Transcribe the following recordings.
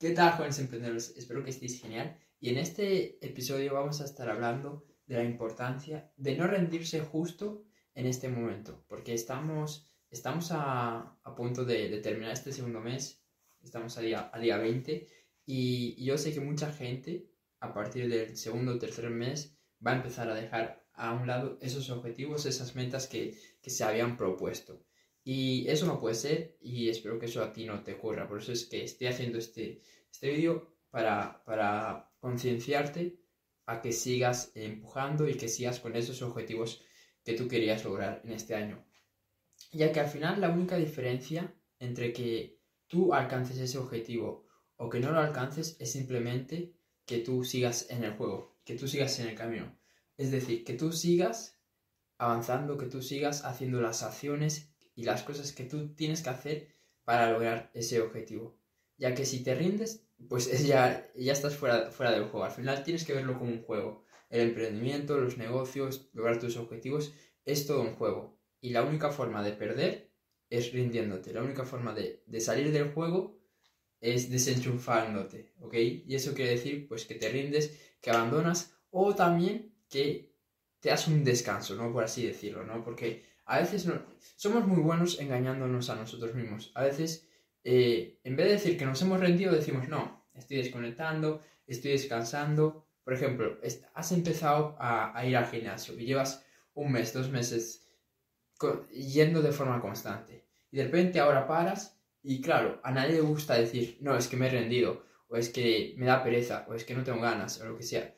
¿Qué tal, jóvenes emprendedores? Espero que estéis genial. Y en este episodio vamos a estar hablando de la importancia de no rendirse justo en este momento, porque estamos, estamos a, a punto de, terminar este segundo mes, estamos a día, a día 20, y, yo sé que mucha gente a partir del segundo o tercer mes va a empezar a dejar a un lado esos objetivos, esas metas que, que se habían propuesto. Y eso no puede ser y espero que eso a ti no te ocurra. Por eso es que estoy haciendo este, este vídeo para, para concienciarte a que sigas empujando y que sigas con esos objetivos que tú querías lograr en este año. Ya que al final la única diferencia entre que tú alcances ese objetivo o que no lo alcances es simplemente que tú sigas en el juego, que tú sigas en el camino. Es decir, que tú sigas avanzando, que tú sigas haciendo las acciones y las cosas que tú tienes que hacer para lograr ese objetivo. Ya que si te rindes, pues ya, ya estás fuera, fuera del juego. Al final tienes que verlo como un juego. El emprendimiento, los negocios, lograr tus objetivos, es todo un juego. Y la única forma de perder es rindiéndote. La única forma de, de salir del juego es desenchufándote, ¿ok? Y eso quiere decir, pues, que te rindes, que abandonas o también que te das un descanso, ¿no? Por así decirlo, ¿no? Porque a veces no, somos muy buenos engañándonos a nosotros mismos. A veces, eh, en vez de decir que nos hemos rendido, decimos, no, estoy desconectando, estoy descansando. Por ejemplo, has empezado a, ir al gimnasio y llevas un mes, dos meses yendo de forma constante. Y de repente ahora paras y claro, a nadie le gusta decir, no, es que me he rendido, o es que me da pereza, o es que no tengo ganas, o lo que sea.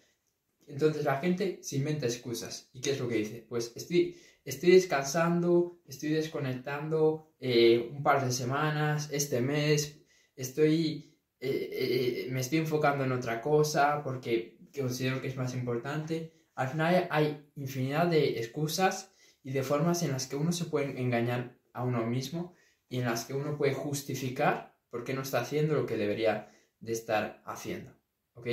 Entonces la gente se inventa excusas. ¿Y qué es lo que dice? Pues estoy, estoy descansando, estoy desconectando eh, un par de semanas, este mes, estoy, eh, eh, me estoy enfocando en otra cosa porque considero que es más importante. Al final hay infinidad de excusas y de formas en las que uno se puede engañar a uno mismo y en las que uno puede justificar por qué no está haciendo lo que debería de estar haciendo. ¿Ok?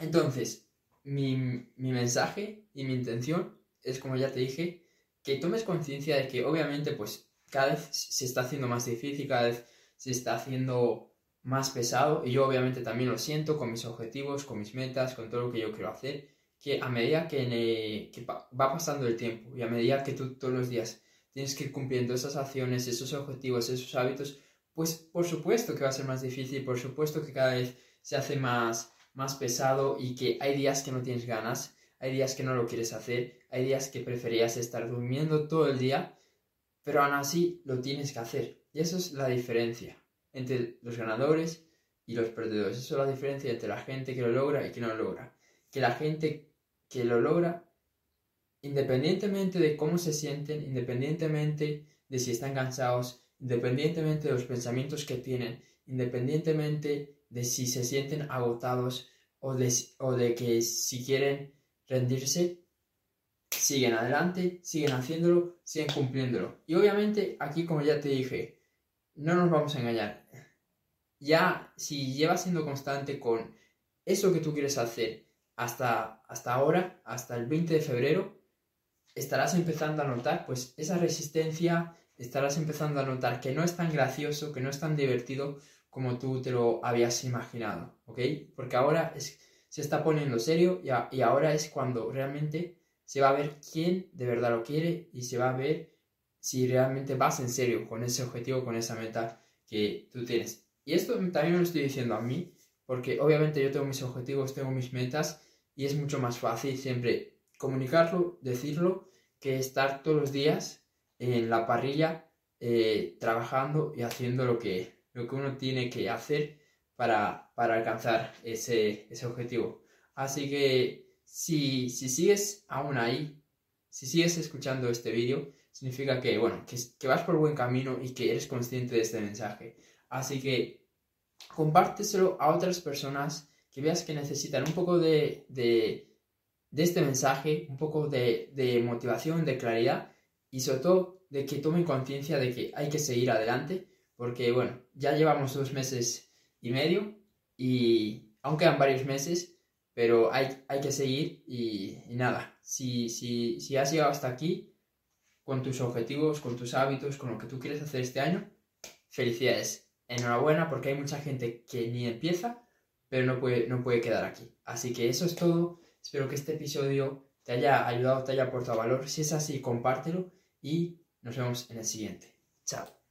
Entonces, mi, mi mensaje y mi intención es como ya te dije, que tomes conciencia de que obviamente pues cada vez se está haciendo más difícil, cada vez se está haciendo más pesado y yo obviamente también lo siento con mis objetivos, con mis metas, con todo lo que yo quiero hacer, que a medida que, que va pasando el tiempo y a medida que tú todos los días tienes que ir cumpliendo esas acciones, esos objetivos, esos hábitos, pues por supuesto que va a ser más difícil, por supuesto que cada vez se hace más, más pesado y que hay días que no tienes ganas, hay días que no lo quieres hacer, hay días que preferías estar durmiendo todo el día, pero aún así lo tienes que hacer. Y eso es la diferencia entre los ganadores y los perdedores. Eso es la diferencia entre la gente que lo logra y que no lo logra. Que la gente que lo logra, independientemente de cómo se sienten, independientemente de si están cansados, independientemente de los pensamientos que tienen, independientemente de si se sienten agotados o de, o de que si quieren rendirse, siguen adelante, siguen haciéndolo, siguen cumpliéndolo. Y obviamente aquí, como ya te dije, no nos vamos a engañar. Ya si llevas siendo constante con eso que tú quieres hacer hasta, hasta ahora, hasta el 20 de febrero, estarás empezando a notar pues esa resistencia, estarás empezando a notar que no es tan gracioso, que no es tan divertido como tú te lo habías imaginado, ¿ok? Porque ahora es se está poniendo serio y, ahora es cuando realmente se va a ver quién de verdad lo quiere y se va a ver si realmente vas en serio con ese objetivo, con esa meta que tú tienes. Y esto también me lo estoy diciendo a mí, porque obviamente yo tengo mis objetivos, tengo mis metas y es mucho más fácil siempre comunicarlo, decirlo, que estar todos los días en la parrilla eh, trabajando y haciendo lo que, lo que uno tiene que hacer para, alcanzar ese, objetivo. Así que si, sigues aún ahí, si sigues escuchando este vídeo, significa que, bueno, que, vas por buen camino y que eres consciente de este mensaje. Así que compárteselo a otras personas que veas que necesitan un poco de, este mensaje, un poco de, de, motivación, de claridad y sobre todo de que tomen conciencia de que hay que seguir adelante porque bueno, ya llevamos dos meses y medio y aún quedan varios meses, pero hay, hay que seguir y, nada, si, si, si has llegado hasta aquí con tus objetivos, con tus hábitos, con lo que tú quieres hacer este año, felicidades. enhorabuena porque hay mucha gente que ni empieza, pero no puede, no puede quedar aquí. Así que eso es todo. Espero que este episodio te haya ayudado, te haya aportado valor. Si es así, compártelo y nos vemos en el siguiente. Chao.